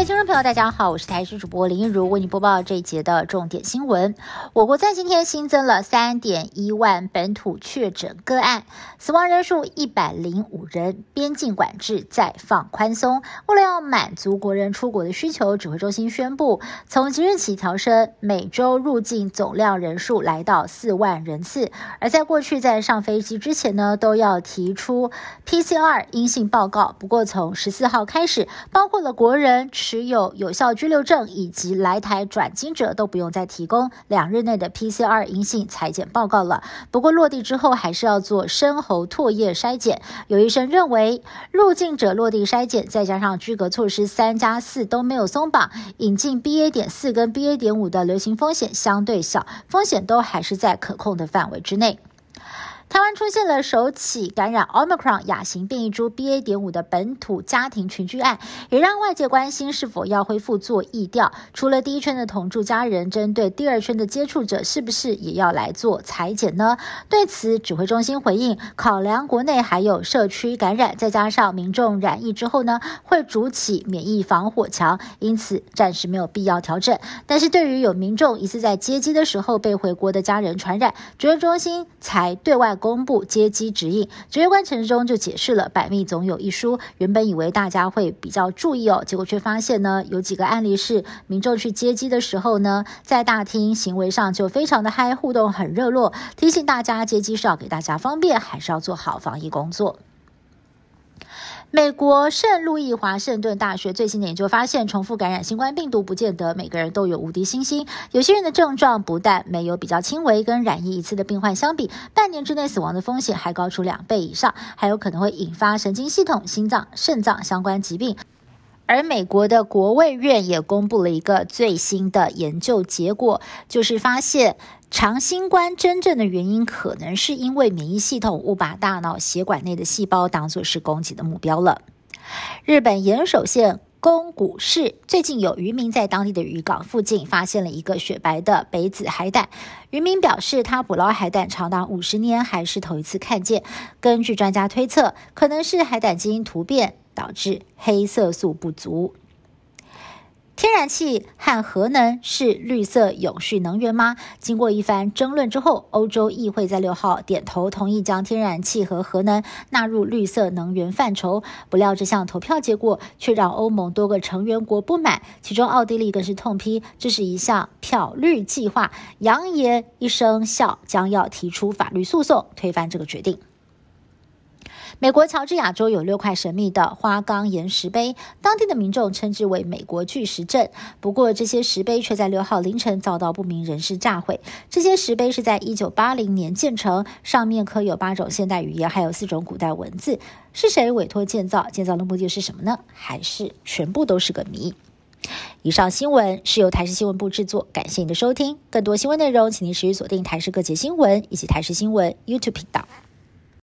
听众朋友，大家好，我是台视主播林一如，为你播报这一节的重点新闻。我国在今天新增了三点一万本土确诊个案，死亡人数一百零五人，边境管制再放宽松。为了要满足国人出国的需求，指挥中心宣布，从即日起调升每周入境总量人数来到四万人次。而在过去在上飞机之前呢，都要提出 PCR 阴性报告。不过从十四号开始，包括了国人。持有有效居留证以及来台转经者都不用再提供两日内的 PCR 阴性裁剪报告了。不过落地之后还是要做深喉唾液筛检。有医生认为，入境者落地筛检，再加上居隔措施三加四都没有松绑，引进 BA. 点四跟 BA. 点五的流行风险相对小，风险都还是在可控的范围之内。台湾出现了首起感染 Omicron 亚型变异株 BA. 点五的本土家庭群聚案，也让外界关心是否要恢复做疫调。除了第一圈的同住家人，针对第二圈的接触者，是不是也要来做裁剪呢？对此，指挥中心回应，考量国内还有社区感染，再加上民众染疫之后呢，会筑起免疫防火墙，因此暂时没有必要调整。但是对于有民众疑似在接机的时候被回国的家人传染，指挥中心才对外。公布接机指引，指挥官程中就解释了“百密总有一疏”。原本以为大家会比较注意哦，结果却发现呢，有几个案例是民众去接机的时候呢，在大厅行为上就非常的嗨，互动很热络，提醒大家接机是要给大家方便，还是要做好防疫工作。美国圣路易华盛顿大学最新的研究发现，重复感染新冠病毒不见得每个人都有无敌星星。有些人的症状不但没有比较轻微，跟染疫一次的病患相比，半年之内死亡的风险还高出两倍以上，还有可能会引发神经系统、心脏、肾脏相关疾病。而美国的国卫院也公布了一个最新的研究结果，就是发现长新冠真正的原因可能是因为免疫系统误把大脑血管内的细胞当作是攻击的目标了。日本岩手县宫古市最近有渔民在当地的渔港附近发现了一个雪白的北子海胆，渔民表示他捕捞海胆长达五十年还是头一次看见。根据专家推测，可能是海胆基因突变。导致黑色素不足。天然气和核能是绿色永续能源吗？经过一番争论之后，欧洲议会在六号点头同意将天然气和核能纳入绿色能源范畴。不料这项投票结果却让欧盟多个成员国不满，其中奥地利更是痛批这是一项漂绿计划，扬言一生效，将要提出法律诉讼推翻这个决定。美国乔治亚州有六块神秘的花岗岩石碑，当地的民众称之为“美国巨石阵”。不过，这些石碑却在六号凌晨遭到不明人士炸毁。这些石碑是在一九八零年建成，上面刻有八种现代语言，还有四种古代文字。是谁委托建造？建造的目的是什么呢？还是全部都是个谜？以上新闻是由台视新闻部制作，感谢您的收听。更多新闻内容，请您持续锁定台视各节新闻以及台视新闻 YouTube 频道。